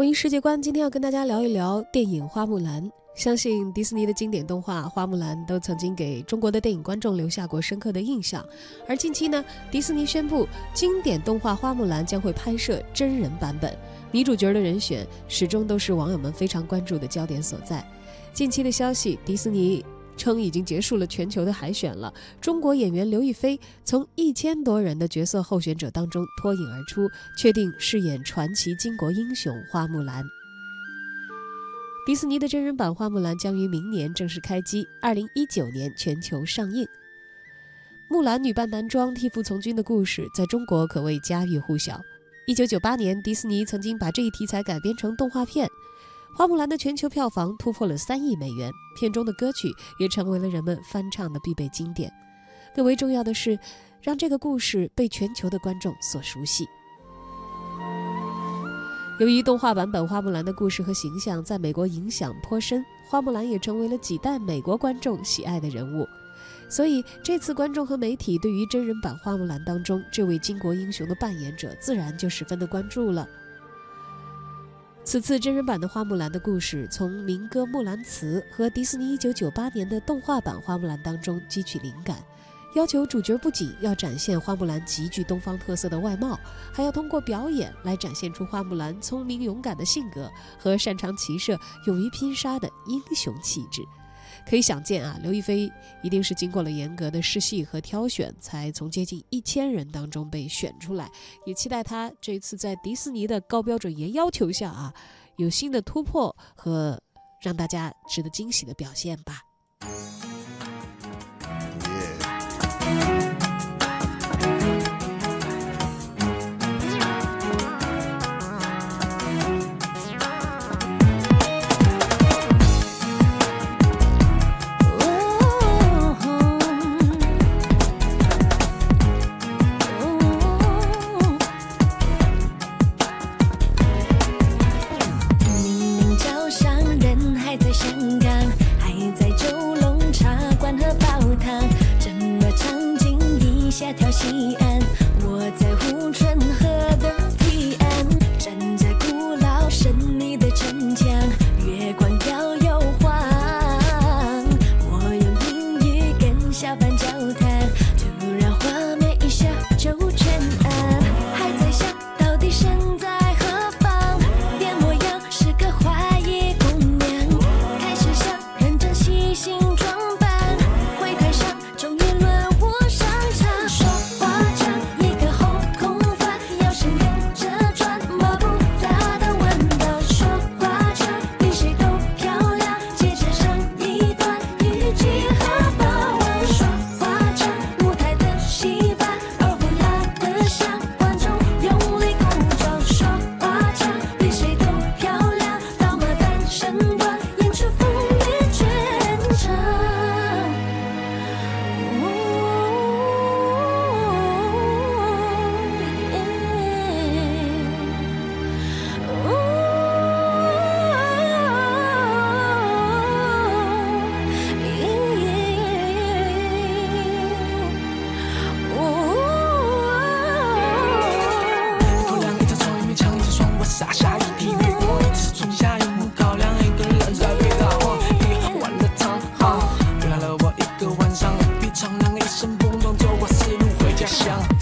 文艺世界观，今天要跟大家聊一聊电影《花木兰》。相信迪士尼的经典动画《花木兰》都曾经给中国的电影观众留下过深刻的印象。而近期呢，迪士尼宣布，经典动画《花木兰》将会拍摄真人版本，女主角的人选始终都是网友们非常关注的焦点所在。近期的消息，迪士尼。称已经结束了全球的海选了。中国演员刘亦菲从一千多人的角色候选者当中脱颖而出，确定饰演传奇巾帼英雄花木兰。迪士尼的真人版花木兰将于明年正式开机，二零一九年全球上映。木兰女扮男装替父从军的故事在中国可谓家喻户晓。一九九八年，迪士尼曾经把这一题材改编成动画片。花木兰的全球票房突破了三亿美元，片中的歌曲也成为了人们翻唱的必备经典。更为重要的是，让这个故事被全球的观众所熟悉。由于动画版本花木兰的故事和形象在美国影响颇深，花木兰也成为了几代美国观众喜爱的人物。所以，这次观众和媒体对于真人版花木兰当中这位巾帼英雄的扮演者，自然就十分的关注了。此次真人版的花木兰的故事，从民歌《木兰辞》和迪士尼1998年的动画版花木兰当中汲取灵感，要求主角不仅要展现花木兰极具东方特色的外貌，还要通过表演来展现出花木兰聪明勇敢的性格和擅长骑射、勇于拼杀的英雄气质。可以想见啊，刘亦菲一定是经过了严格的试戏和挑选，才从接近一千人当中被选出来。也期待她这次在迪士尼的高标准严要求下啊，有新的突破和让大家值得惊喜的表现吧。See. 想。